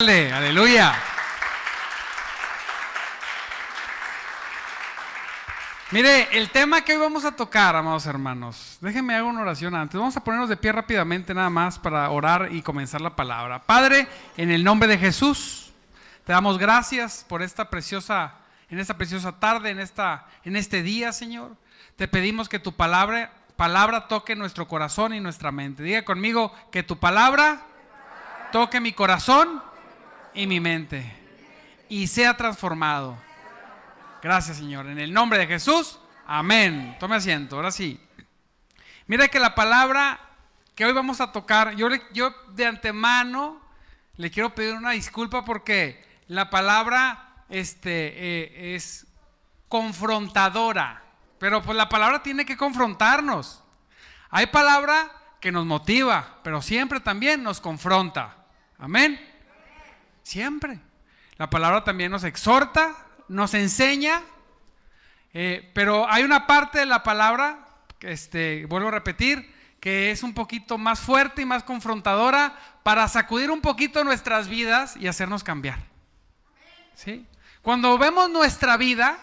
Aleluya. Mire, el tema que hoy vamos a tocar, amados hermanos, déjenme hacer una oración antes. Vamos a ponernos de pie rápidamente nada más para orar y comenzar la palabra. Padre, en el nombre de Jesús, te damos gracias por esta preciosa, en esta preciosa tarde, en, esta, en este día, Señor. Te pedimos que tu palabra, palabra toque nuestro corazón y nuestra mente. Diga conmigo que tu palabra toque mi corazón y mi mente y sea transformado. Gracias, Señor. En el nombre de Jesús, amén. Tome asiento, ahora sí. Mira que la palabra que hoy vamos a tocar, yo, yo de antemano le quiero pedir una disculpa porque la palabra este, eh, es confrontadora, pero pues la palabra tiene que confrontarnos. Hay palabra que nos motiva, pero siempre también nos confronta. Amén. Siempre. La palabra también nos exhorta, nos enseña, eh, pero hay una parte de la palabra, este, vuelvo a repetir, que es un poquito más fuerte y más confrontadora para sacudir un poquito nuestras vidas y hacernos cambiar. ¿Sí? Cuando vemos nuestra vida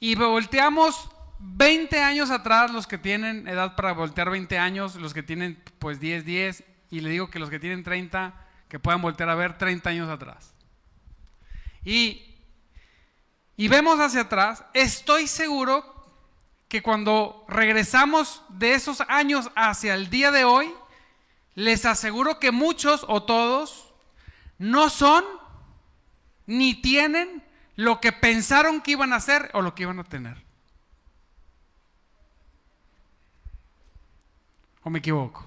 y volteamos 20 años atrás, los que tienen edad para voltear 20 años, los que tienen pues 10, 10, y le digo que los que tienen 30, que puedan voltear a ver 30 años atrás. Y, y vemos hacia atrás, estoy seguro que cuando regresamos de esos años hacia el día de hoy, les aseguro que muchos o todos no son ni tienen lo que pensaron que iban a hacer o lo que iban a tener. ¿O me equivoco?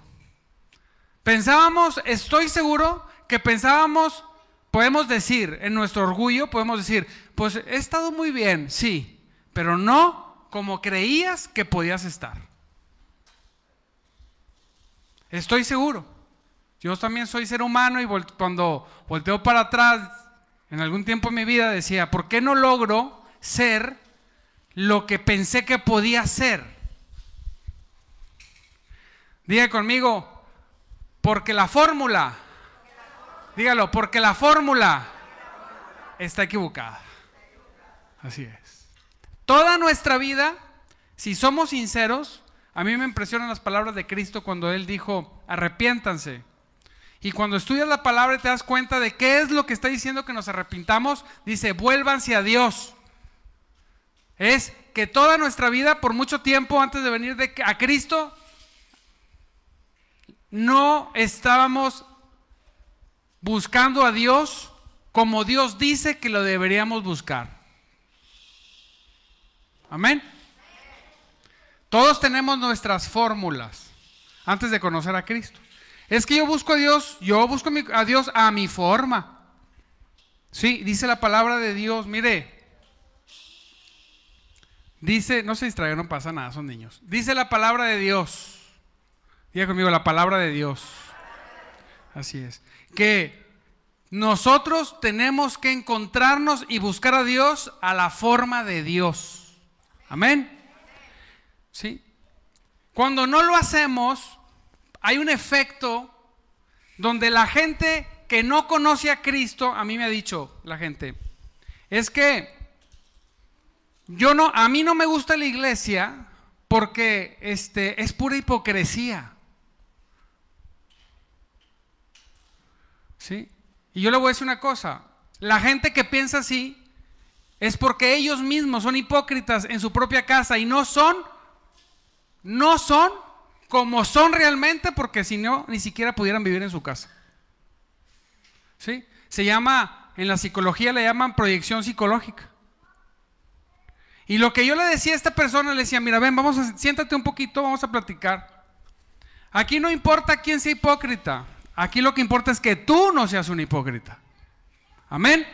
Pensábamos, estoy seguro que pensábamos, podemos decir, en nuestro orgullo, podemos decir, pues he estado muy bien, sí, pero no como creías que podías estar. Estoy seguro. Yo también soy ser humano y cuando volteo para atrás, en algún tiempo en mi vida decía, ¿por qué no logro ser lo que pensé que podía ser? Diga conmigo, porque la fórmula, dígalo, porque la fórmula está equivocada. Así es. Toda nuestra vida, si somos sinceros, a mí me impresionan las palabras de Cristo cuando Él dijo, arrepiéntanse. Y cuando estudias la palabra y te das cuenta de qué es lo que está diciendo que nos arrepintamos, dice, vuélvanse a Dios. Es que toda nuestra vida, por mucho tiempo antes de venir de, a Cristo, no estábamos buscando a Dios como Dios dice que lo deberíamos buscar. Amén. Todos tenemos nuestras fórmulas antes de conocer a Cristo. Es que yo busco a Dios, yo busco a Dios a mi forma. Sí, dice la palabra de Dios, mire. Dice, no se distraigan, no pasa nada, son niños. Dice la palabra de Dios Diga conmigo la palabra de Dios. Así es. Que nosotros tenemos que encontrarnos y buscar a Dios a la forma de Dios. Amén. ¿Sí? Cuando no lo hacemos, hay un efecto donde la gente que no conoce a Cristo, a mí me ha dicho la gente, es que yo no, a mí no me gusta la iglesia porque este, es pura hipocresía. ¿Sí? Y yo le voy a decir una cosa, la gente que piensa así es porque ellos mismos son hipócritas en su propia casa y no son, no son como son realmente porque si no, ni siquiera pudieran vivir en su casa. ¿Sí? Se llama, en la psicología le llaman proyección psicológica. Y lo que yo le decía a esta persona, le decía, mira, ven, vamos a, siéntate un poquito, vamos a platicar. Aquí no importa quién sea hipócrita. Aquí lo que importa es que tú no seas un hipócrita. Amén.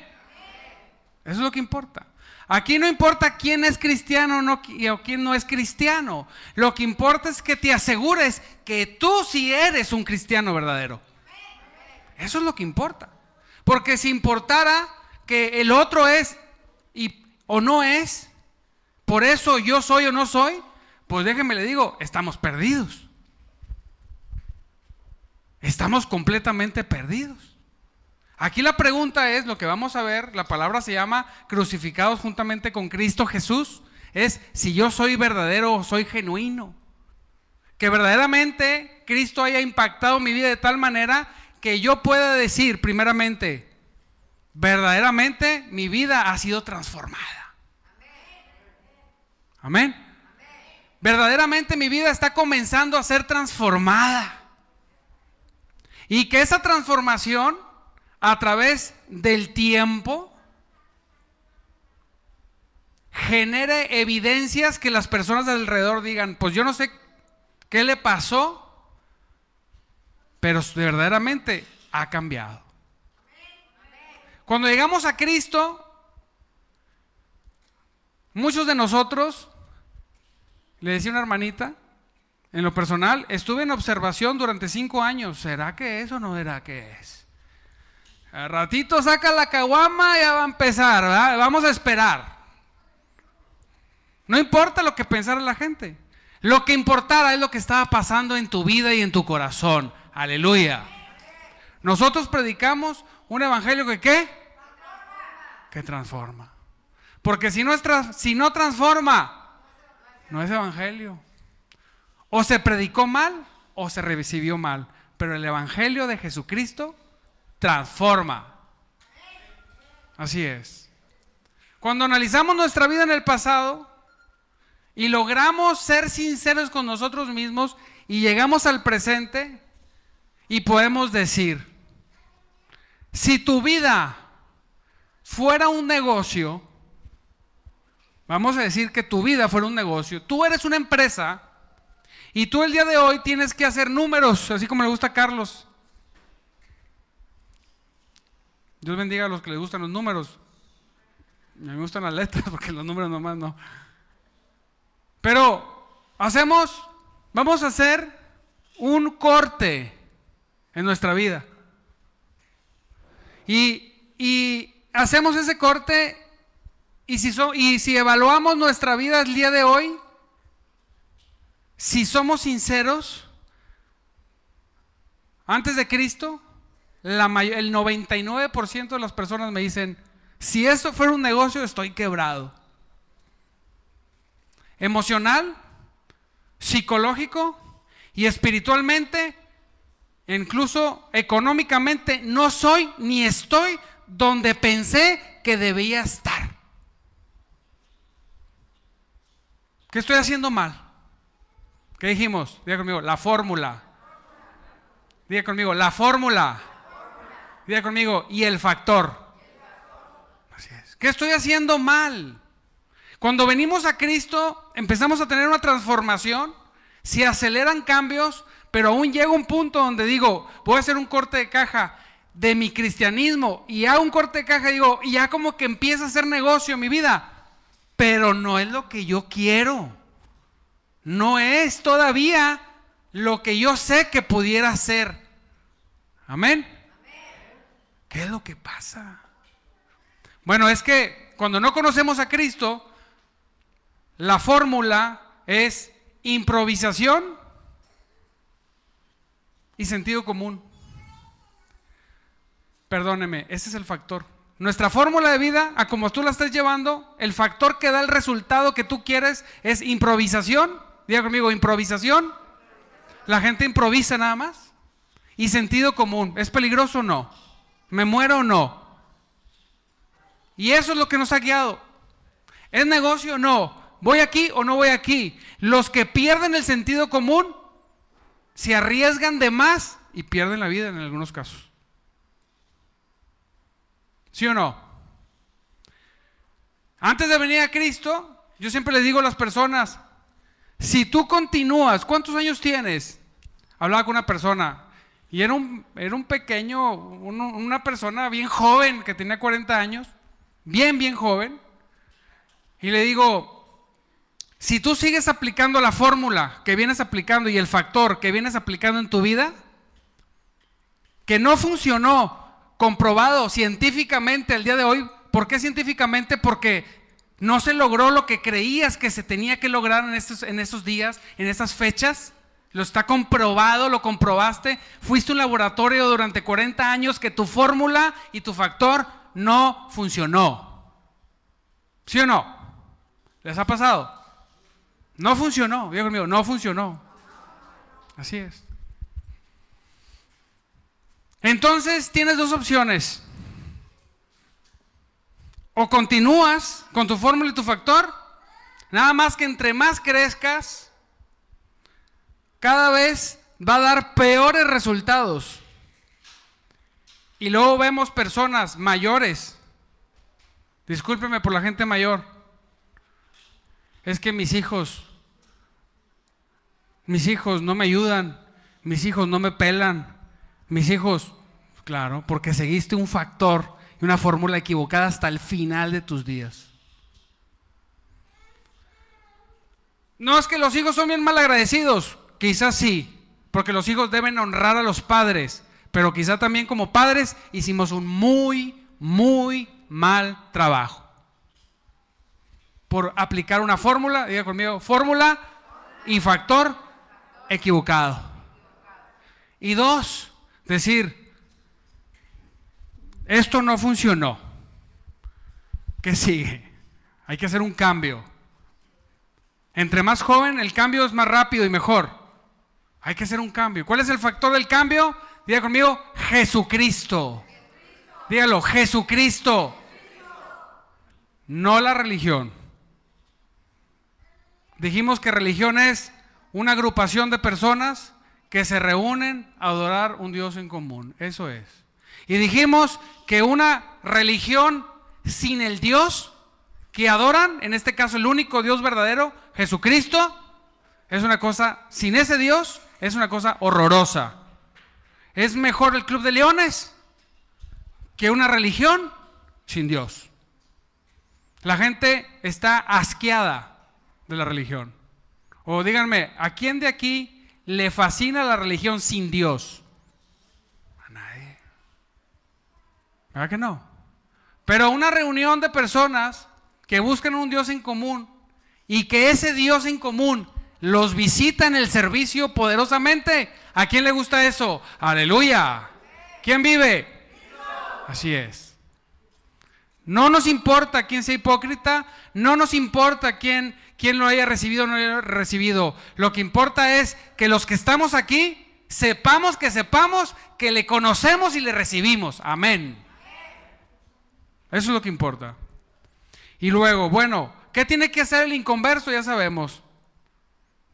Eso es lo que importa. Aquí no importa quién es cristiano o quién no es cristiano. Lo que importa es que te asegures que tú sí eres un cristiano verdadero. Eso es lo que importa. Porque si importara que el otro es y, o no es, por eso yo soy o no soy, pues déjeme le digo, estamos perdidos estamos completamente perdidos. Aquí la pregunta es, lo que vamos a ver, la palabra se llama crucificados juntamente con Cristo Jesús, es si yo soy verdadero o soy genuino. Que verdaderamente Cristo haya impactado mi vida de tal manera que yo pueda decir, primeramente, verdaderamente mi vida ha sido transformada. Amén. Verdaderamente mi vida está comenzando a ser transformada. Y que esa transformación a través del tiempo genere evidencias que las personas alrededor digan, pues yo no sé qué le pasó, pero verdaderamente ha cambiado. Cuando llegamos a Cristo, muchos de nosotros, le decía una hermanita, en lo personal, estuve en observación durante cinco años. ¿Será que es o no será que es? Al ratito saca la caguama y ya va a empezar, Vamos a esperar. No importa lo que pensara la gente. Lo que importara es lo que estaba pasando en tu vida y en tu corazón. Aleluya. Nosotros predicamos un evangelio que qué? Que transforma. Porque si no, si no transforma, no es evangelio. O se predicó mal o se recibió mal. Pero el Evangelio de Jesucristo transforma. Así es. Cuando analizamos nuestra vida en el pasado y logramos ser sinceros con nosotros mismos y llegamos al presente y podemos decir, si tu vida fuera un negocio, vamos a decir que tu vida fuera un negocio, tú eres una empresa, y tú el día de hoy tienes que hacer números, así como le gusta a Carlos. Dios bendiga a los que les gustan los números. A mí me gustan las letras porque los números nomás no. Pero hacemos, vamos a hacer un corte en nuestra vida. Y, y hacemos ese corte y si, y si evaluamos nuestra vida el día de hoy, si somos sinceros, antes de Cristo, el 99% de las personas me dicen, si eso fuera un negocio, estoy quebrado. Emocional, psicológico y espiritualmente, incluso económicamente, no soy ni estoy donde pensé que debía estar. ¿Qué estoy haciendo mal? ¿Qué dijimos? Diga conmigo, la fórmula. Diga conmigo, la fórmula. Diga conmigo, y el factor. Así es. ¿Qué estoy haciendo mal? Cuando venimos a Cristo, empezamos a tener una transformación, se aceleran cambios, pero aún llega un punto donde digo, voy a hacer un corte de caja de mi cristianismo y hago un corte de caja y digo, y ya como que empieza a hacer negocio mi vida, pero no es lo que yo quiero no es todavía lo que yo sé que pudiera ser. Amén. ¿Qué es lo que pasa? Bueno, es que cuando no conocemos a Cristo, la fórmula es improvisación y sentido común. Perdóneme, ese es el factor. Nuestra fórmula de vida, a como tú la estás llevando, el factor que da el resultado que tú quieres es improvisación Diga conmigo, improvisación. La gente improvisa nada más. Y sentido común. ¿Es peligroso o no? ¿Me muero o no? Y eso es lo que nos ha guiado. ¿Es negocio o no? ¿Voy aquí o no voy aquí? Los que pierden el sentido común se arriesgan de más y pierden la vida en algunos casos. ¿Sí o no? Antes de venir a Cristo, yo siempre les digo a las personas, si tú continúas, ¿cuántos años tienes? Hablaba con una persona y era un, era un pequeño, una persona bien joven que tenía 40 años, bien, bien joven. Y le digo, si tú sigues aplicando la fórmula que vienes aplicando y el factor que vienes aplicando en tu vida, que no funcionó, comprobado científicamente el día de hoy, ¿por qué científicamente? Porque no se logró lo que creías que se tenía que lograr en estos, en días, en esas fechas. Lo está comprobado, lo comprobaste. Fuiste un laboratorio durante 40 años que tu fórmula y tu factor no funcionó. ¿Sí o no? ¿Les ha pasado? No funcionó, Diego conmigo, no funcionó. Así es. Entonces tienes dos opciones. O continúas con tu fórmula y tu factor, nada más que entre más crezcas, cada vez va a dar peores resultados. Y luego vemos personas mayores. Discúlpeme por la gente mayor. Es que mis hijos, mis hijos no me ayudan, mis hijos no me pelan, mis hijos, claro, porque seguiste un factor y una fórmula equivocada hasta el final de tus días. No es que los hijos son bien mal agradecidos, quizás sí, porque los hijos deben honrar a los padres, pero quizá también como padres hicimos un muy, muy mal trabajo. Por aplicar una fórmula, diga conmigo, fórmula y factor equivocado. Y dos, decir, esto no funcionó. ¿Qué sigue? Hay que hacer un cambio. Entre más joven, el cambio es más rápido y mejor. Hay que hacer un cambio. ¿Cuál es el factor del cambio? Diga conmigo, Jesucristo. Dígalo, Jesucristo. No la religión. Dijimos que religión es una agrupación de personas que se reúnen a adorar un Dios en común. Eso es. Y dijimos que una religión sin el Dios que adoran, en este caso el único Dios verdadero, Jesucristo, es una cosa, sin ese Dios, es una cosa horrorosa. Es mejor el Club de Leones que una religión sin Dios. La gente está asqueada de la religión. O díganme, ¿a quién de aquí le fascina la religión sin Dios? A nadie. ¿Verdad que no? Pero una reunión de personas que buscan un Dios en común y que ese Dios en común los visita en el servicio poderosamente, ¿a quién le gusta eso? Aleluya. ¿Quién vive? Así es. No nos importa quién sea hipócrita, no nos importa quién quién lo haya recibido o no lo haya recibido. Lo que importa es que los que estamos aquí sepamos que sepamos que le conocemos y le recibimos. Amén. Eso es lo que importa. Y luego, bueno, ¿qué tiene que hacer el inconverso? Ya sabemos.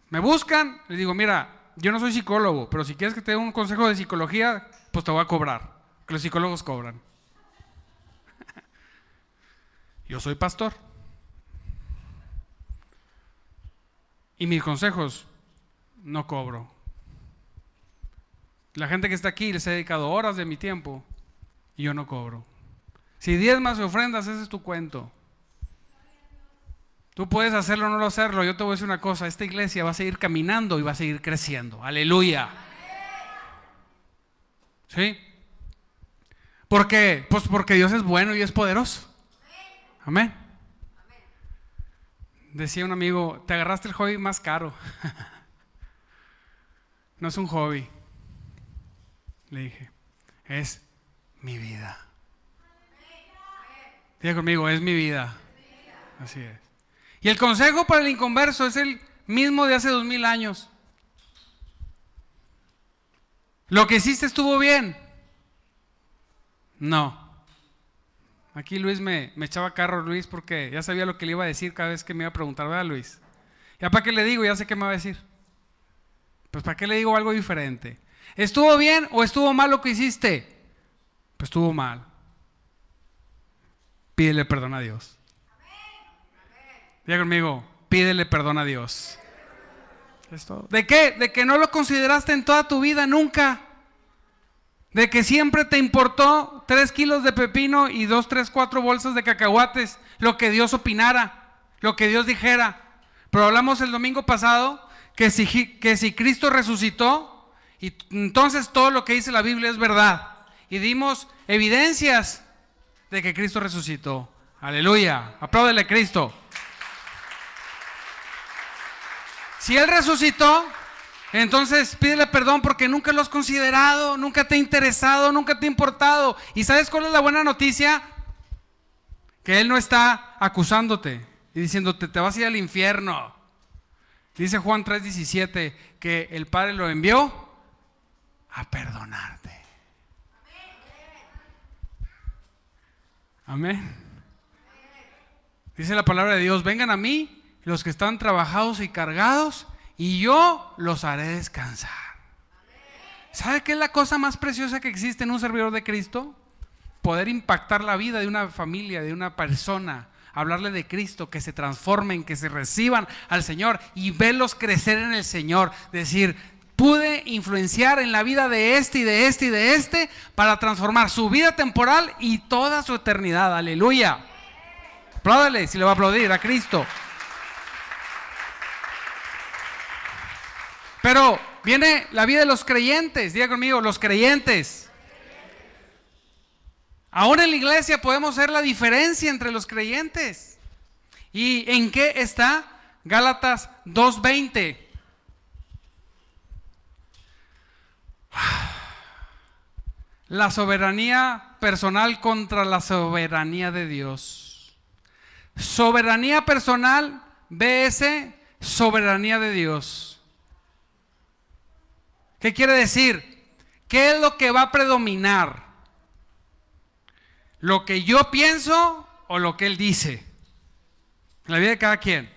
Me buscan, les digo, mira, yo no soy psicólogo, pero si quieres que te dé un consejo de psicología, pues te voy a cobrar, que los psicólogos cobran. yo soy pastor. Y mis consejos no cobro. La gente que está aquí les he dedicado horas de mi tiempo y yo no cobro. Si diezmas y ofrendas, ese es tu cuento. Tú puedes hacerlo o no hacerlo. Yo te voy a decir una cosa, esta iglesia va a seguir caminando y va a seguir creciendo. Aleluya. ¿Sí? ¿Por qué? Pues porque Dios es bueno y es poderoso. Amén. Decía un amigo, te agarraste el hobby más caro. no es un hobby. Le dije, es mi vida. Diga conmigo, es mi vida. Así es. Y el consejo para el inconverso es el mismo de hace dos mil años. ¿Lo que hiciste estuvo bien? No. Aquí Luis me, echaba carro, Luis, porque ya sabía lo que le iba a decir cada vez que me iba a preguntar, ¿verdad, Luis? ¿Ya para qué le digo? Ya sé qué me va a decir. Pues ¿para qué le digo algo diferente? ¿Estuvo bien o estuvo mal lo que hiciste? Pues estuvo mal. Pídele perdón a Dios. Diga conmigo, pídele perdón a Dios. ¿De qué? De que no lo consideraste en toda tu vida nunca. De que siempre te importó tres kilos de pepino y dos, tres, cuatro bolsas de cacahuates, lo que Dios opinara, lo que Dios dijera. Pero hablamos el domingo pasado que si, que si Cristo resucitó, y entonces todo lo que dice la Biblia es verdad. Y dimos evidencias de que Cristo resucitó. Aleluya. Apláudele a Cristo. Si Él resucitó, Entonces pídele perdón porque nunca lo has considerado, nunca te ha interesado, nunca te ha importado. ¿Y sabes cuál es la buena noticia? Que Él no está acusándote y diciéndote, te vas a ir al infierno. Dice Juan 3:17 que el Padre lo envió a perdonarte. Amén. Dice la palabra de Dios, vengan a mí los que están trabajados y cargados y yo los haré descansar. ¿Sabe qué es la cosa más preciosa que existe en un servidor de Cristo? Poder impactar la vida de una familia, de una persona, hablarle de Cristo, que se transformen, que se reciban al Señor y verlos crecer en el Señor. Decir, pude influenciar en la vida de este y de este y de este para transformar su vida temporal y toda su eternidad. Aleluya. Apláudale si le va a aplaudir a Cristo. Pero viene la vida de los creyentes, diga conmigo, los creyentes. Ahora en la iglesia podemos ver la diferencia entre los creyentes. ¿Y en qué está Gálatas 2.20? La soberanía personal contra la soberanía de Dios. Soberanía personal, BS, soberanía de Dios. ¿Qué quiere decir? ¿Qué es lo que va a predominar? ¿Lo que yo pienso o lo que él dice? En la vida de cada quien.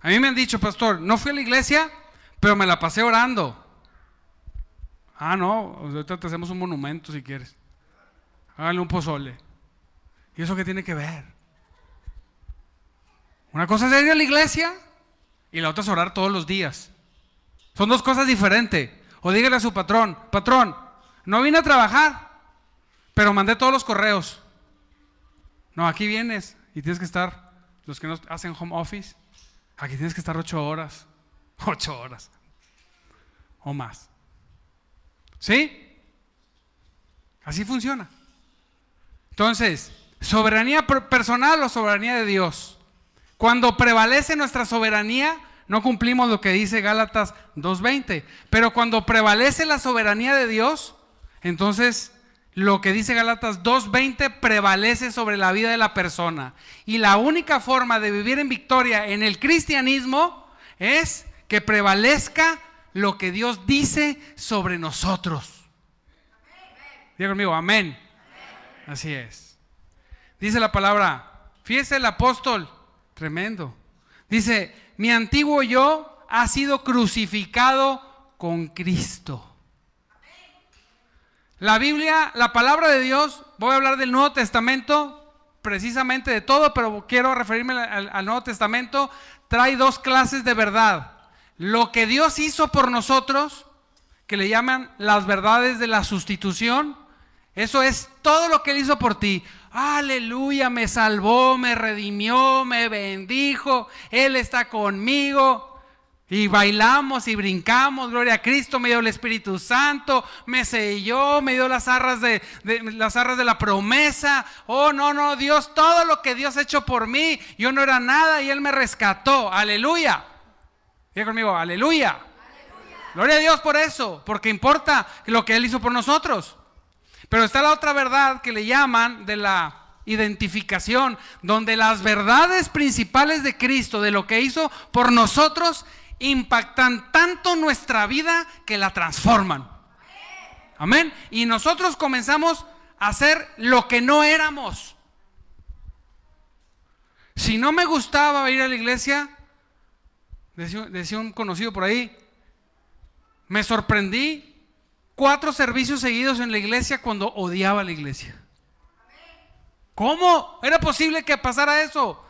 A mí me han dicho, pastor, no fui a la iglesia, pero me la pasé orando. Ah, no, ahorita te hacemos un monumento si quieres. Hágale un pozole. ¿Y eso qué tiene que ver? Una cosa es ir a la iglesia y la otra es orar todos los días. Son dos cosas diferentes. O dígale a su patrón, patrón, no vine a trabajar, pero mandé todos los correos. No, aquí vienes y tienes que estar, los que no hacen home office, aquí tienes que estar ocho horas, ocho horas o más. ¿Sí? Así funciona. Entonces, soberanía personal o soberanía de Dios. Cuando prevalece nuestra soberanía, no cumplimos lo que dice Gálatas 2.20. Pero cuando prevalece la soberanía de Dios, entonces lo que dice Gálatas 2.20 prevalece sobre la vida de la persona. Y la única forma de vivir en victoria en el cristianismo es que prevalezca lo que Dios dice sobre nosotros. Diga conmigo, amén. Así es. Dice la palabra, fíjese el apóstol, tremendo. Dice, mi antiguo yo ha sido crucificado con Cristo. La Biblia, la palabra de Dios, voy a hablar del Nuevo Testamento, precisamente de todo, pero quiero referirme al, Nuevo Testamento, trae dos clases de verdad. Lo que Dios hizo por nosotros, que le llaman las verdades de la sustitución, eso es todo lo que Él hizo por ti. Aleluya, me salvó, me redimió, me bendijo, Él está conmigo. Y bailamos y brincamos, gloria a Cristo, me dio el Espíritu Santo, me selló, me dio las arras de, las arras de la promesa. Oh, no, no, Dios, todo lo que Dios ha hecho por mí, yo no era nada y Él me rescató. Aleluya. Diga conmigo, aleluya. aleluya. Gloria a Dios por eso, porque importa lo que Él hizo por nosotros. Pero está la otra verdad que le llaman de la identificación, donde las verdades principales de Cristo, de lo que hizo por nosotros, impactan tanto nuestra vida que la transforman. Amén. Y nosotros comenzamos a hacer lo que no éramos. Si no me gustaba ir a la iglesia, decía, decía un conocido por ahí, me sorprendí cuatro servicios seguidos en la iglesia cuando odiaba la iglesia. ¿Cómo era posible que pasara eso?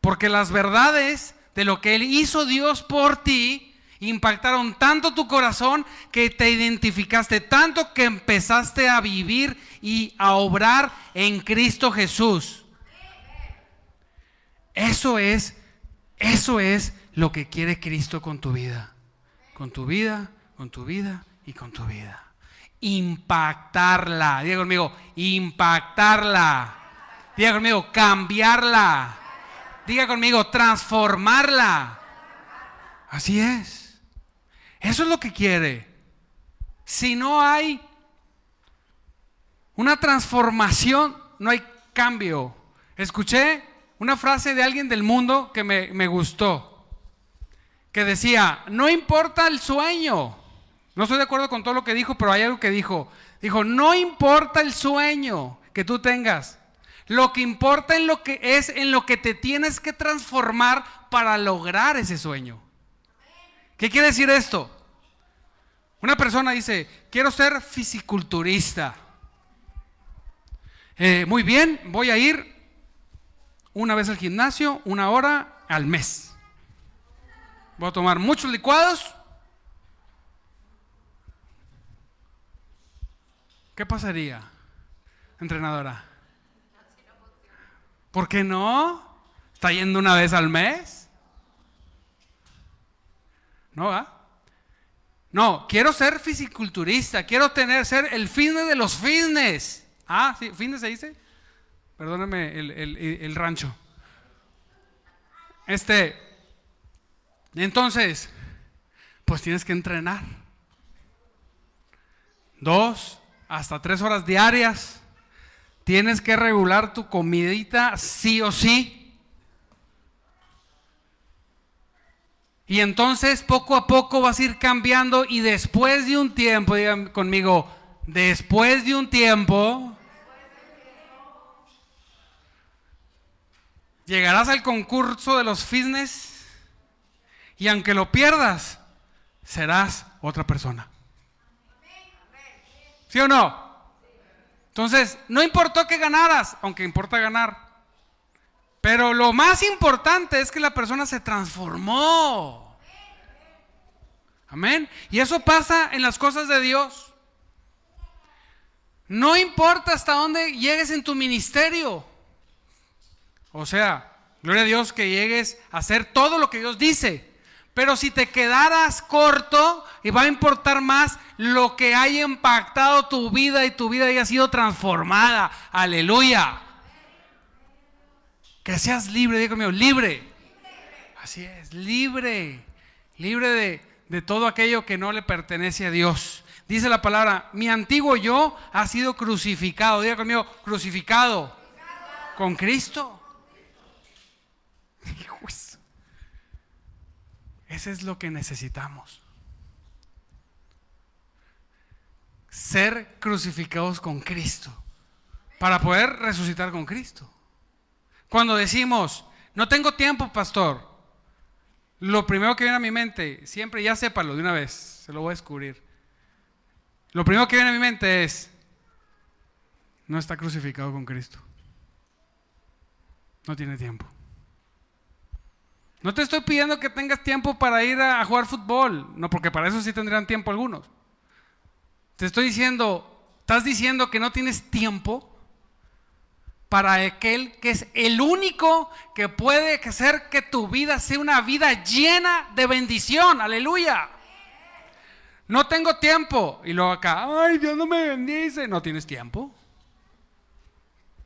Porque las verdades de lo que Él hizo Dios por ti impactaron tanto tu corazón que te identificaste tanto que empezaste a vivir y a obrar en Cristo Jesús. Eso es, eso es lo que quiere Cristo con tu vida. Con tu vida, con tu vida y con tu vida impactarla. Diga conmigo, impactarla. Diga conmigo, cambiarla. Diga conmigo, transformarla. Así es. Eso es lo que quiere. Si no hay una transformación, no hay cambio. Escuché una frase de alguien del mundo que me, me gustó, que decía, no importa el sueño. No estoy de acuerdo con todo lo que dijo, pero hay algo que dijo. Dijo, no importa el sueño que tú tengas. Lo que importa en lo que es en lo que te tienes que transformar para lograr ese sueño. ¿Qué quiere decir esto? Una persona dice, quiero ser fisiculturista. Eh, muy bien, voy a ir una vez al gimnasio, una hora al mes. Voy a tomar muchos licuados. ¿Qué pasaría, entrenadora? ¿Por qué no? ¿Está yendo una vez al mes? ¿No va? No, quiero ser fisiculturista, quiero tener, ser el fitness de los fitness. Ah, sí, fitness se dice. Perdóname el, el rancho. Este, entonces, pues tienes que entrenar. Dos hasta tres horas diarias. Tienes que regular tu comidita sí o sí. Y entonces poco a poco vas a ir cambiando y después de un tiempo, digan conmigo, después de un tiempo, llegarás al concurso de los fitness y aunque lo pierdas, serás otra persona. ¿Sí o no? Entonces, no importó que ganaras, aunque importa ganar. Pero lo más importante es que la persona se transformó. Amén. Y eso pasa en las cosas de Dios. No importa hasta dónde llegues en tu ministerio. O sea, gloria a Dios que llegues a hacer todo lo que Dios dice. Pero si te quedaras corto, y va a importar más lo que haya impactado tu vida y tu vida haya sido transformada. Aleluya. Que seas libre, digo mío, libre. Así es, libre. Libre de, de todo aquello que no le pertenece a Dios. Dice la palabra, mi antiguo yo ha sido crucificado. Diga conmigo, crucificado. Con Cristo. Ese es lo que necesitamos. Ser crucificados con Cristo. Para poder resucitar con Cristo. Cuando decimos, no tengo tiempo, pastor, lo primero que viene a mi mente, siempre ya sépalo de una vez, se lo voy a descubrir. Lo primero que viene a mi mente es, no está crucificado con Cristo. No tiene tiempo. No te estoy pidiendo que tengas tiempo para ir a, jugar fútbol, no, porque para eso sí tendrían tiempo algunos. Te estoy diciendo, estás diciendo que no tienes tiempo para aquel que es el único que puede hacer que tu vida sea una vida llena de bendición. Aleluya. No tengo tiempo. Y luego acá, ay, Dios no me bendice. No tienes tiempo.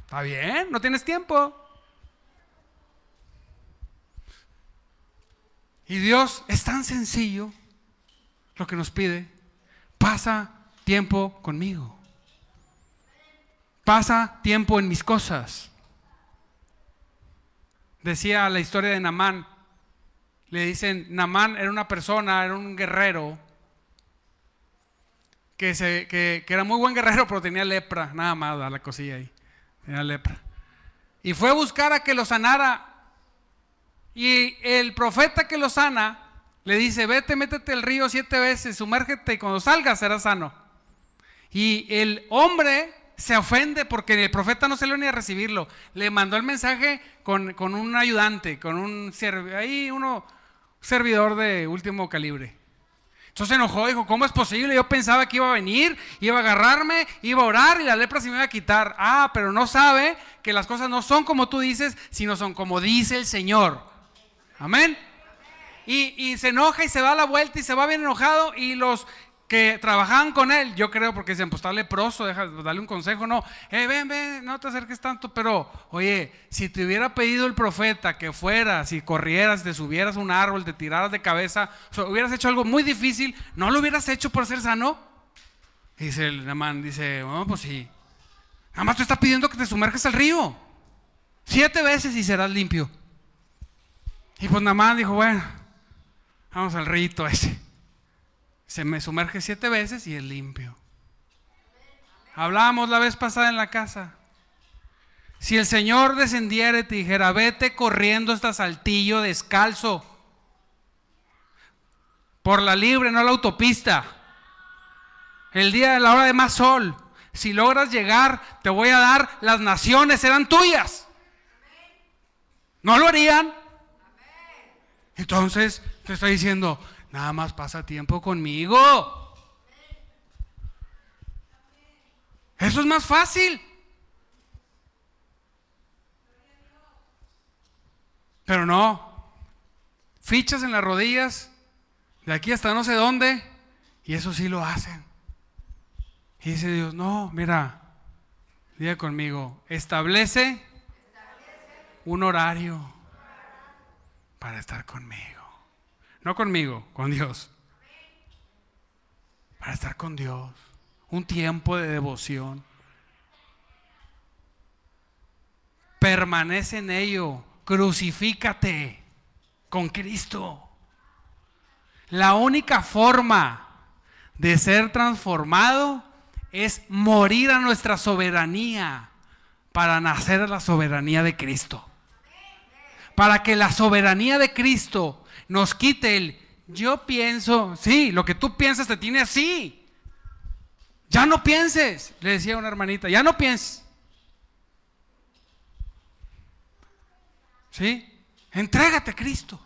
¿Está bien? No tienes tiempo. Y Dios es tan sencillo lo que nos pide. Pasa tiempo conmigo. Pasa tiempo en mis cosas. Decía la historia de Namán. Le dicen, Namán era una persona, era un guerrero, que, se, que, era muy buen guerrero, pero tenía lepra, nada más, la cosilla ahí. Tenía lepra. Y fue a buscar a que lo sanara. Y el profeta que lo sana le dice, vete, métete al río siete veces, sumérgete y cuando salgas serás sano. Y el hombre se ofende porque el profeta no se le ni a recibirlo. Le mandó el mensaje con, un ayudante, con un ahí uno servidor de último calibre. Entonces se enojó, dijo, ¿cómo es posible? Yo pensaba que iba a venir, iba a agarrarme, iba a orar y la lepra se me iba a quitar. Ah, pero no sabe que las cosas no son como tú dices, sino son como dice el Señor. Amén. Y, y se enoja y se da la vuelta y se va bien enojado y los que trabajaban con él, yo creo, porque decían, pues está leproso, deja, dale un consejo, no, eh, ven, ven, no te acerques tanto, pero, oye, si te hubiera pedido el profeta que fueras, si corrieras, te subieras a un árbol, te tiraras de cabeza, hubieras hecho algo muy difícil, ¿no lo hubieras hecho por ser sano? dice el Namán, dice, bueno, pues sí, nada más te está pidiendo que te sumerges al río, siete veces y serás limpio. Y pues Namán dijo, bueno, vamos al rito ese se me sumerge siete veces y es limpio. Hablábamos la vez pasada en la casa. Si el Señor descendiera y te dijera, vete corriendo hasta Saltillo descalzo, por la libre, no la autopista, el día de la hora de más sol, si logras llegar, te voy a dar, las naciones serán tuyas. ¿No lo harían? Entonces, te estoy diciendo, Nada más pasa tiempo conmigo. Eso es más fácil. Pero no. Fichas en las rodillas, de aquí hasta no sé dónde, y eso sí lo hacen. Y dice Dios, no, mira, diga conmigo, establece un horario para estar conmigo. No conmigo, con Dios. Para estar con Dios. Un tiempo de devoción. Permanece en ello. Crucifícate con Cristo. La única forma de ser transformado es morir a nuestra soberanía para nacer a la soberanía de Cristo. Para que la soberanía de Cristo nos quite el yo pienso, sí, lo que tú piensas te tiene así. Ya no pienses, le decía una hermanita, ya no pienses. ¿Sí? Entrégate a Cristo.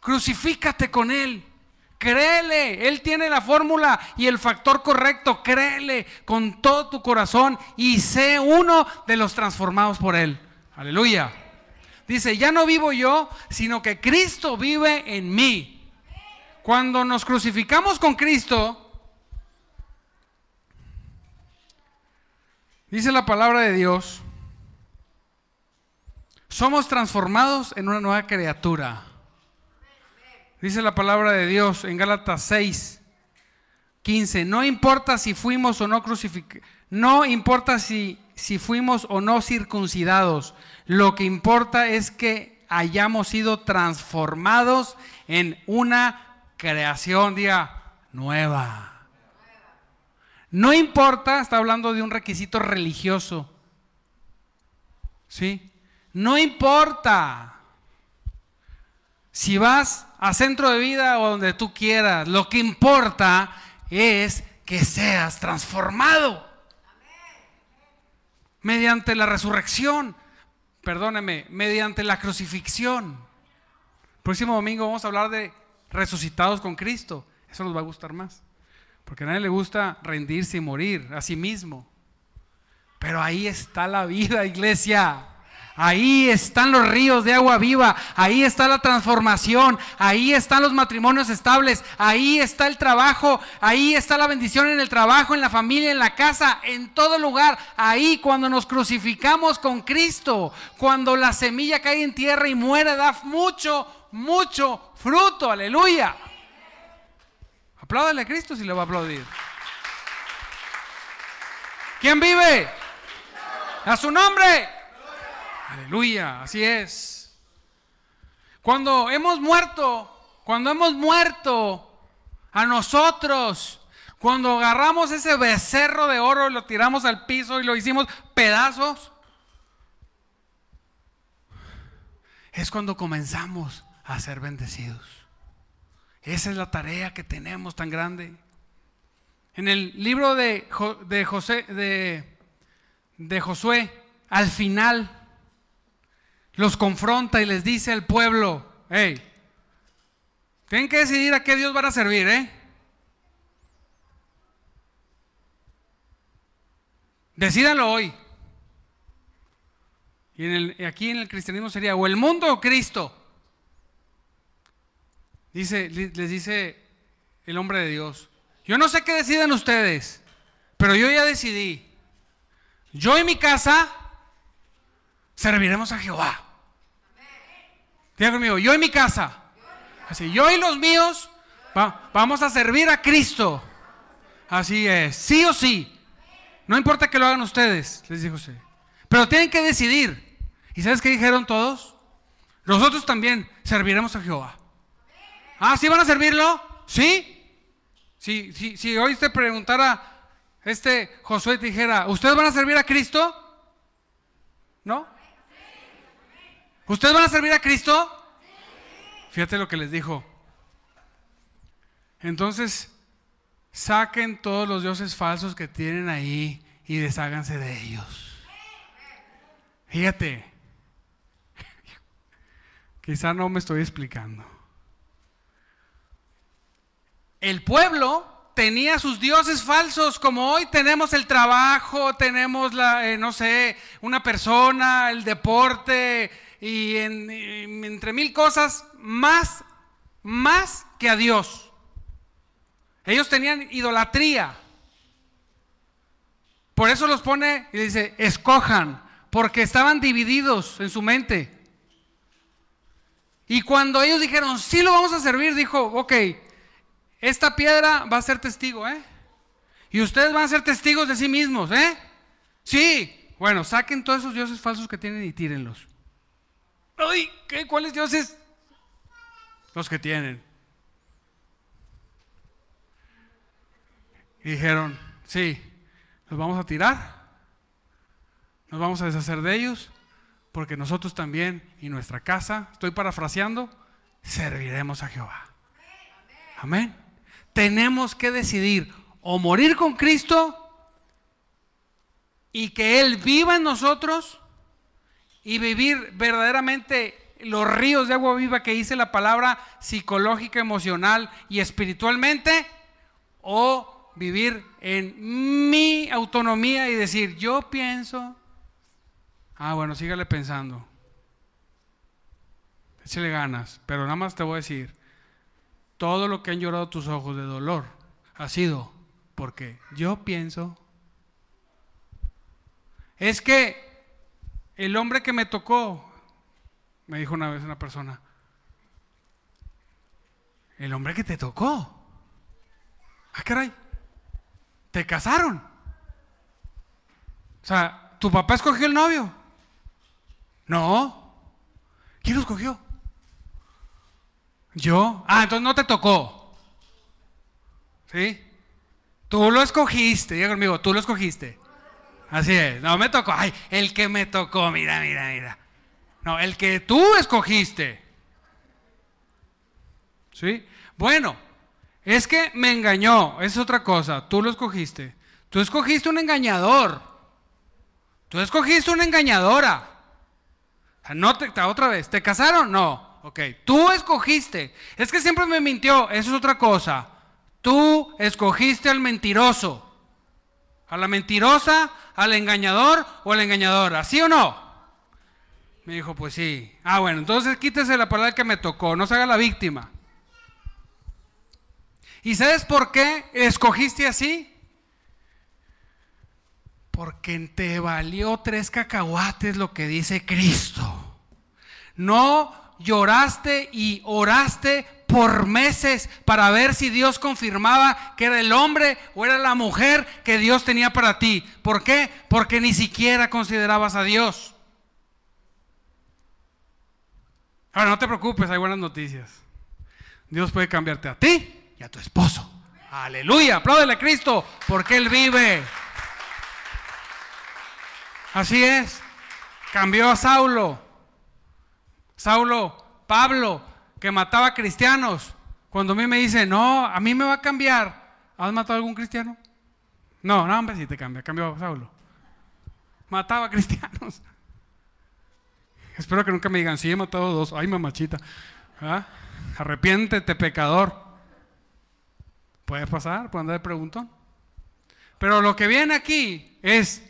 Crucifícate con Él. Créele, Él tiene la fórmula y el factor correcto. Créele con todo tu corazón y sé uno de los transformados por Él. Aleluya. Dice, ya no vivo yo, sino que Cristo vive en mí. Cuando nos crucificamos con Cristo, dice la palabra de Dios, somos transformados en una nueva criatura. Dice la palabra de Dios en Gálatas 6, 15. No importa si fuimos o no crucificados, no importa si, si fuimos o no circuncidados, lo que importa es que hayamos sido transformados en una creación, nueva. No importa, está hablando de un requisito religioso. ¿Sí? No importa si vas a centro de vida o donde tú quieras, lo que importa es que seas transformado mediante la resurrección perdóneme, mediante la crucifixión. Próximo domingo vamos a hablar de resucitados con Cristo. Eso nos va a gustar más. Porque a nadie le gusta rendirse y morir a sí mismo. Pero ahí está la vida, iglesia. Ahí están los ríos de agua viva, ahí está la transformación, ahí están los matrimonios estables, ahí está el trabajo, ahí está la bendición en el trabajo, en la familia, en la casa, en todo lugar. Ahí cuando nos crucificamos con Cristo, cuando la semilla cae en tierra y muere, da mucho, mucho fruto. Aleluya. Apláudale a Cristo si le va a aplaudir. ¿Quién vive? A su nombre. Aleluya, así es. Cuando hemos muerto, cuando hemos muerto a nosotros, cuando agarramos ese becerro de oro lo tiramos al piso y lo hicimos pedazos, es cuando comenzamos a ser bendecidos. Esa es la tarea que tenemos tan grande. En el libro de, de, José, de, de Josué, al final, los confronta y les dice al pueblo, hey, tienen que decidir a qué Dios van a servir, ¿eh? Decídanlo hoy. Y aquí en el cristianismo sería o el mundo o Cristo. Dice, les dice el hombre de Dios, Yo no sé qué deciden ustedes, pero yo ya decidí. Yo y mi casa serviremos a Jehová. Diga conmigo, yo y mi casa. Así, yo y los míos vamos a servir a Cristo. Así es, sí o sí. No importa que lo hagan ustedes, les dijo José. Pero tienen que decidir. ¿Y sabes qué dijeron todos? Nosotros también serviremos a Jehová. Ah, ¿sí van a servirlo? ¿Sí? Si, si hoy te preguntara este Josué te dijera, ¿ustedes van a servir a Cristo? ¿No? ¿Ustedes van a servir a Cristo? Fíjate lo que les dijo. Entonces, saquen todos los dioses falsos que tienen ahí y desháganse de ellos. Fíjate, quizá no me estoy explicando. El pueblo tenía sus dioses falsos, como hoy tenemos el trabajo, tenemos la, eh, no sé, una persona, el deporte y entre mil cosas más, más que a Dios. Ellos tenían idolatría. Por eso los pone y dice, escojan, porque estaban divididos en su mente. Y cuando ellos dijeron, sí lo vamos a servir, dijo, ok, esta piedra va a ser testigo, ¿eh? Y ustedes van a ser testigos de sí mismos, ¿eh? Sí. Bueno, saquen todos esos dioses falsos que tienen y tírenlos. Ay, ¿qué? ¿Cuáles dioses? Los que tienen. Dijeron, sí, los vamos a tirar, nos vamos a deshacer de ellos, porque nosotros también y nuestra casa, estoy parafraseando, serviremos a Jehová. Amén. Tenemos que decidir o morir con Cristo y que Él viva en nosotros y vivir verdaderamente los ríos de agua viva que dice la palabra psicológica, emocional y espiritualmente, o vivir en mi autonomía y decir, yo pienso, ah, bueno, sígale pensando. Échale ganas, pero nada más te voy a decir, todo lo que han llorado tus ojos de dolor ha sido porque yo pienso, es que el hombre que me tocó, me dijo una vez una persona, el hombre que te tocó, ah, caray, te casaron. O sea, ¿tu papá escogió el novio? No. ¿Quién lo escogió? Yo. Ah, entonces no te tocó. ¿Sí? Tú lo escogiste. Diga conmigo, tú lo escogiste. Así es. No me tocó. Ay, el que me tocó. Mira, mira, mira. No, el que tú escogiste. ¿Sí? Bueno, es que me engañó, es otra cosa, tú lo escogiste. Tú escogiste un engañador. Tú escogiste una engañadora. No te, otra vez, ¿te casaron? No. Ok, tú escogiste. Es que siempre me mintió, eso es otra cosa. Tú escogiste al mentiroso. A la mentirosa, al engañador o a la engañadora. ¿Sí o no? Me dijo, pues sí. Ah, bueno, entonces quítese la palabra que me tocó, no se haga la víctima. ¿Y sabes por qué escogiste así? Porque te valió tres cacahuates lo que dice Cristo. No lloraste y oraste por meses para ver si Dios confirmaba que era el hombre o era la mujer que Dios tenía para ti. ¿Por qué? Porque ni siquiera considerabas a Dios. Ahora, no te preocupes, hay buenas noticias. Dios puede cambiarte a ti a tu esposo. Aleluya, apláudele a Cristo porque Él vive. Así es. Cambió a Saulo. Saulo, Pablo, que mataba cristianos. Cuando a mí me dice, no, a mí me va a cambiar. ¿Has matado a algún cristiano? No, no, hombre, si te cambia. Cambió a Saulo. Mataba cristianos. Espero que nunca me digan, sí, he matado dos. Ay, mamachita. ¿Ah? Arrepiéntete, pecador. Puede pasar, puede andar de preguntón. Pero lo que viene aquí es,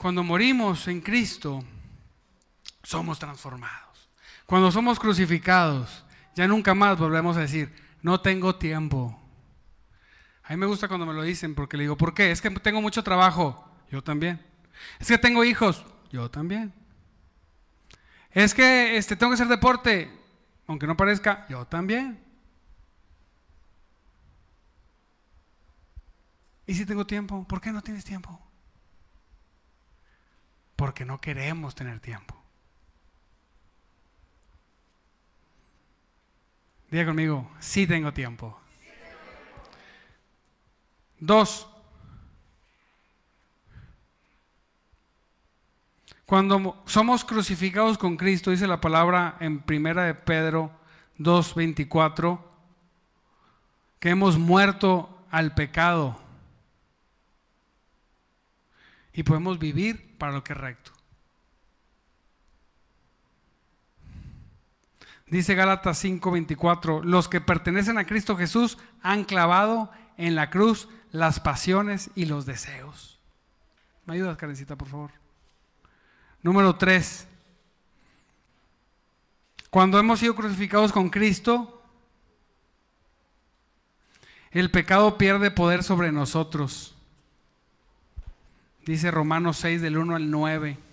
cuando morimos en Cristo, somos transformados. Cuando somos crucificados, ya nunca más volvemos a decir, no tengo tiempo. A mí me gusta cuando me lo dicen porque le digo, ¿por qué? Es que tengo mucho trabajo. Yo también. Es que tengo hijos. Yo también. Es que este, tengo que hacer deporte. Aunque no parezca, yo también. ¿Y si tengo tiempo? ¿Por qué no tienes tiempo? Porque no queremos tener tiempo. Diga conmigo, sí tengo tiempo. Dos. Cuando somos crucificados con Cristo, dice la palabra en primera de Pedro 2:24, que hemos muerto al pecado y podemos vivir para lo que es recto. Dice Gálatas 5:24, los que pertenecen a Cristo Jesús han clavado en la cruz las pasiones y los deseos. ¿Me ayudas, Karencita, por favor? Número 3. Cuando hemos sido crucificados con Cristo, el pecado pierde poder sobre nosotros. Dice Romanos 6 del 1 al 9.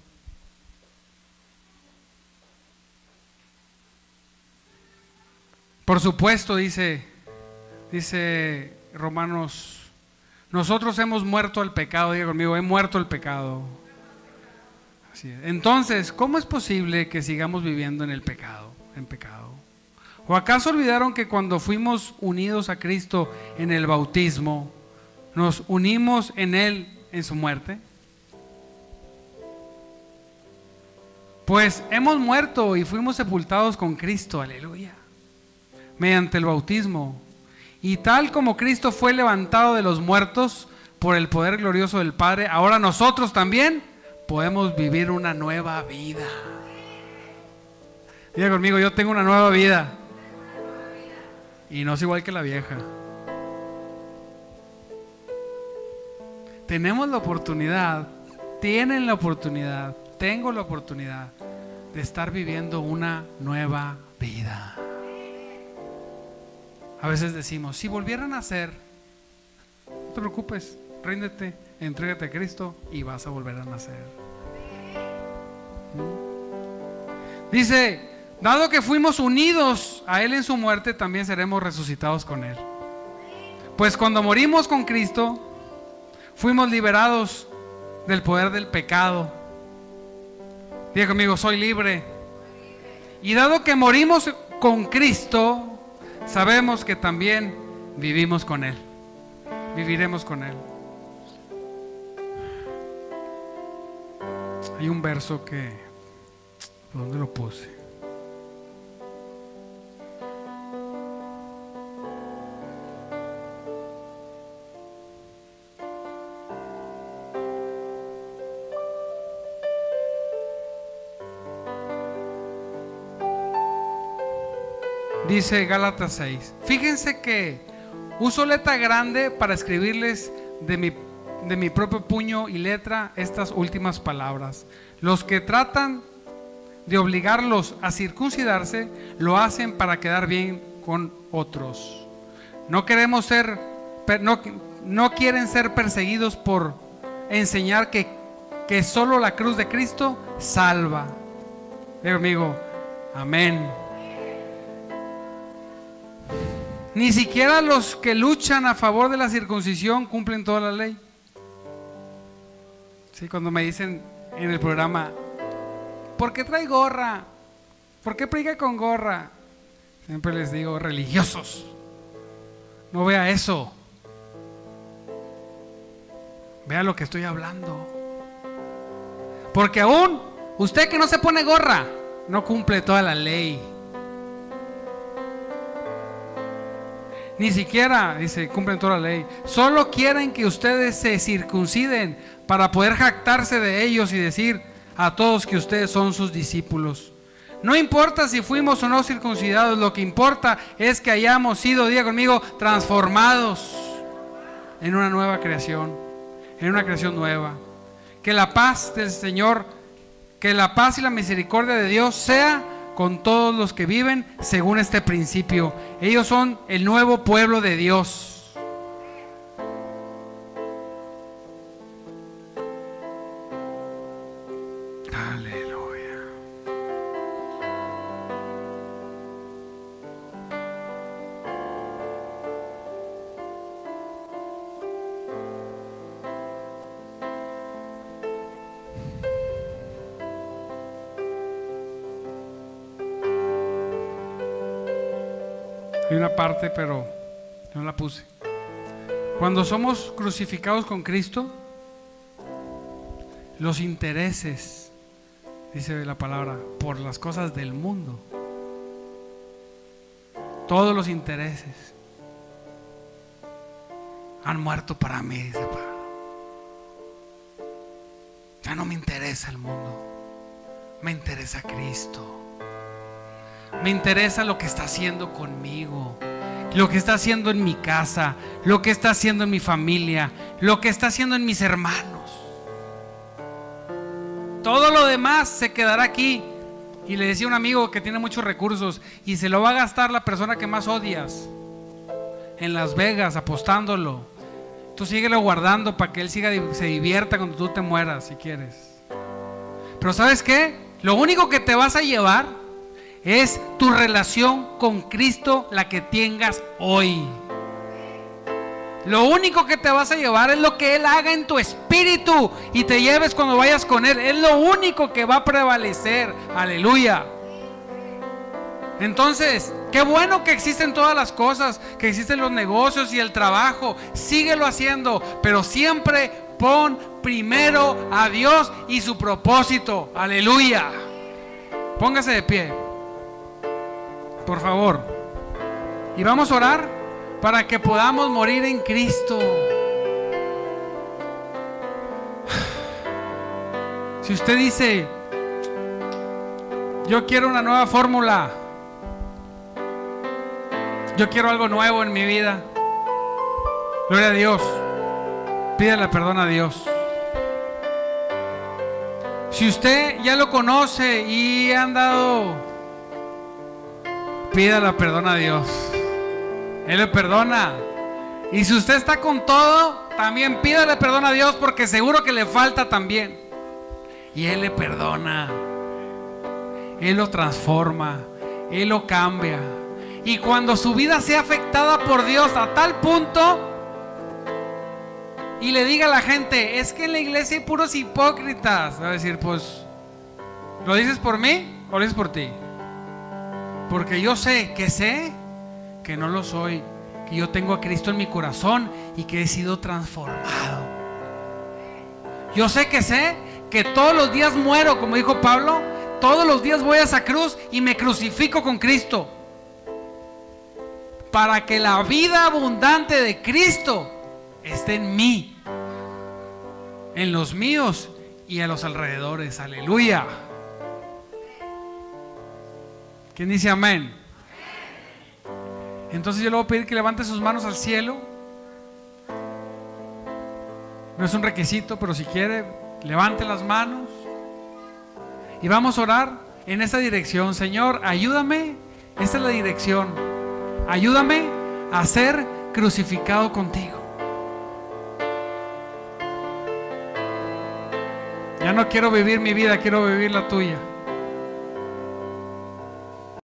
Por supuesto, dice, dice Romanos, nosotros hemos muerto al pecado, diga conmigo, he muerto el pecado. Entonces, ¿cómo es posible que sigamos viviendo en el pecado, en pecado? ¿O acaso olvidaron que cuando fuimos unidos a Cristo en el bautismo, nos unimos en Él en su muerte? Pues hemos muerto y fuimos sepultados con Cristo, aleluya, mediante el bautismo. Y tal como Cristo fue levantado de los muertos por el poder glorioso del Padre, ahora nosotros también podemos vivir una nueva vida. Diga conmigo, yo tengo una nueva vida. Y no es igual que la vieja. Tenemos la oportunidad, tienen la oportunidad, tengo la oportunidad de estar viviendo una nueva vida. A veces decimos, si volvieran a ser, no te preocupes, ríndete, entrégate a Cristo y vas a volver a nacer. Dice, dado que fuimos unidos a Él en su muerte, también seremos resucitados con Él. Pues cuando morimos con Cristo, fuimos liberados del poder del pecado. Diga conmigo, soy libre. Y dado que morimos con Cristo, sabemos que también vivimos con Él. Viviremos con Él. Hay un verso que, ¿dónde lo puse? Dice Gálatas 6. Fíjense que uso letra grande para escribirles de mi de mi propio puño y letra estas últimas palabras. Los que tratan de obligarlos a circuncidarse lo hacen para quedar bien con otros. No queremos ser, no, no quieren ser perseguidos por enseñar que, que solo la cruz de Cristo salva. Digo amigo, amén. Ni siquiera los que luchan a favor de la circuncisión cumplen toda la ley. Sí, cuando me dicen en el programa, ¿por qué trae gorra? ¿Por qué predica con gorra? Siempre les digo, religiosos, no vea eso. Vea lo que estoy hablando. Porque aún usted que no se pone gorra, no cumple toda la ley. Ni siquiera, dice, cumplen toda la ley. Solo quieren que ustedes se circunciden para poder jactarse de ellos y decir a todos que ustedes son sus discípulos. No importa si fuimos o no circuncidados, lo que importa es que hayamos sido, diga conmigo, transformados en una nueva creación, en una creación nueva. Que la paz del Señor, que la paz y la misericordia de Dios sea con todos los que viven según este principio. Ellos son el nuevo pueblo de Dios. Pero no la puse. Cuando somos crucificados con Cristo, los intereses, dice la palabra, por las cosas del mundo, todos los intereses han muerto para mí. Ya no me interesa el mundo, me interesa Cristo. Me interesa lo que está haciendo conmigo, lo que está haciendo en mi casa, lo que está haciendo en mi familia, lo que está haciendo en mis hermanos. Todo lo demás se quedará aquí. Y le decía un amigo que tiene muchos recursos y se lo va a gastar la persona que más odias en Las Vegas apostándolo. Tú síguelo guardando para que él siga se divierta cuando tú te mueras si quieres. Pero ¿sabes qué? Lo único que te vas a llevar es tu relación con Cristo la que tengas hoy. Lo único que te vas a llevar es lo que Él haga en tu espíritu y te lleves cuando vayas con Él. Es lo único que va a prevalecer. Aleluya. Entonces, qué bueno que existen todas las cosas, que existen los negocios y el trabajo. Síguelo haciendo, pero siempre pon primero a Dios y su propósito. Aleluya. Póngase de pie por favor. Y vamos a orar para que podamos morir en Cristo. Si usted dice, yo quiero una nueva fórmula, yo quiero algo nuevo en mi vida, gloria a Dios, pídele perdón a Dios. Si usted ya lo conoce y ha andado Pídala perdón a Dios. Él le perdona. Y si usted está con todo, también pídale perdón a Dios porque seguro que le falta también. Y Él le perdona. Él lo transforma. Él lo cambia. Y cuando su vida sea afectada por Dios a tal punto y le diga a la gente, es que en la iglesia hay puros hipócritas, va a decir, pues, ¿lo dices por mí o lo dices por ti? Porque yo sé que sé que no lo soy, que yo tengo a Cristo en mi corazón y que he sido transformado. Yo sé que sé que todos los días muero, como dijo Pablo, todos los días voy a esa cruz y me crucifico con Cristo. Para que la vida abundante de Cristo esté en mí, en los míos y a los alrededores. Aleluya. ¿Quién dice amén? Entonces yo le voy a pedir que levante sus manos al cielo. No es un requisito, pero si quiere, levante las manos. Y vamos a orar en esta dirección. Señor, ayúdame. Esta es la dirección. Ayúdame a ser crucificado contigo. Ya no quiero vivir mi vida, quiero vivir la tuya.